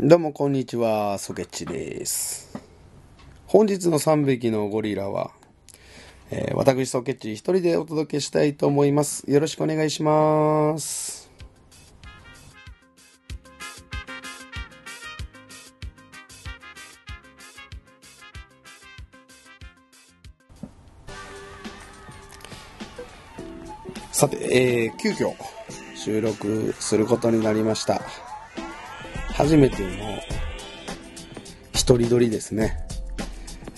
どうもこんにちは、ソケッチです。本日の3匹のゴリラは、えー私ソケッチ一人でお届けしたいと思います。よろしくお願いします。さて、えー急遽収録することになりました。初めての一人撮りですね。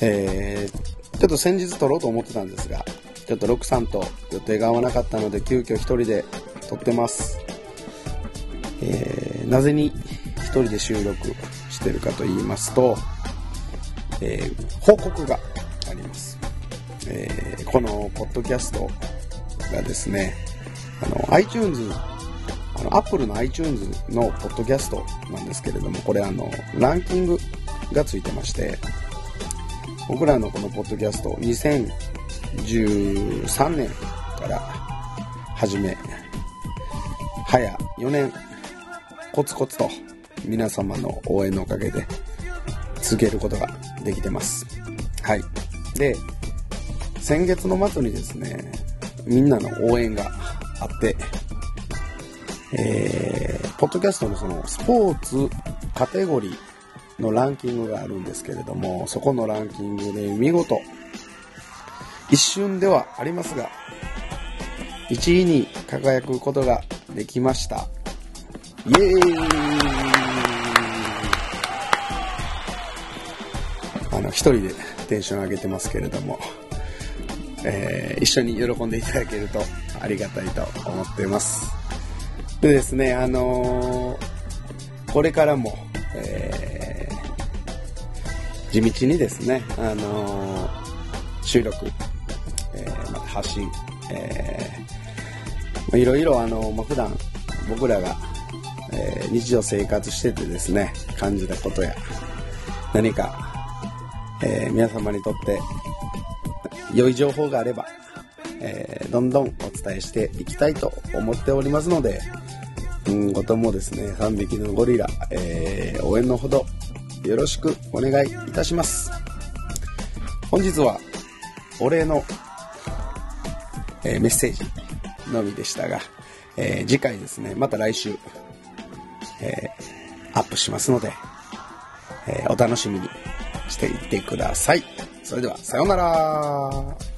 えーちょっと先日撮ろうと思ってたんですが、ちょっとロックさんと予定が合わなかったので、急遽一人で撮ってます。えーなぜに一人で収録してるかと言いますと、えー報告があります。えーこのポッドキャストがですね、あの、iTunes あの、Apple の iTunes のポッドキャストなんですけれども、これあの、ランキングがついてまして、僕らのこのポッドキャスト、2013年から始め、早4年、コツコツと皆様の応援のおかげで続けることができてます。はい。で、先月の末にですね、みんなの応援があって、えー、ポッドキャストのそのスポーツカテゴリーのランキングがあるんですけれども、そこのランキングで見事、一瞬ではありますが、1位に輝くことができました。イエーイあの、一人でテンション上げてますけれども、えー一緒に喜んでいただけるとありがたいと思っています。でですね、あのーこれからも、えー地道にですね、あのー収録、えーまた発信、いろいろあの、まあ、普段僕らが、えー日常生活しててですね、感じたことや何か、えー皆様にとって良い情報があれば、えーどんどんお伝えしていきたいと思っておりますので、今後ともですね、3匹のゴリラ、えー応援のほどよろしくお願いいたします。本日はお礼の、えーメッセージのみでしたが、えー次回ですね、また来週、えーアップしますので、えーお楽しみにしていってください。それでは、さようなら。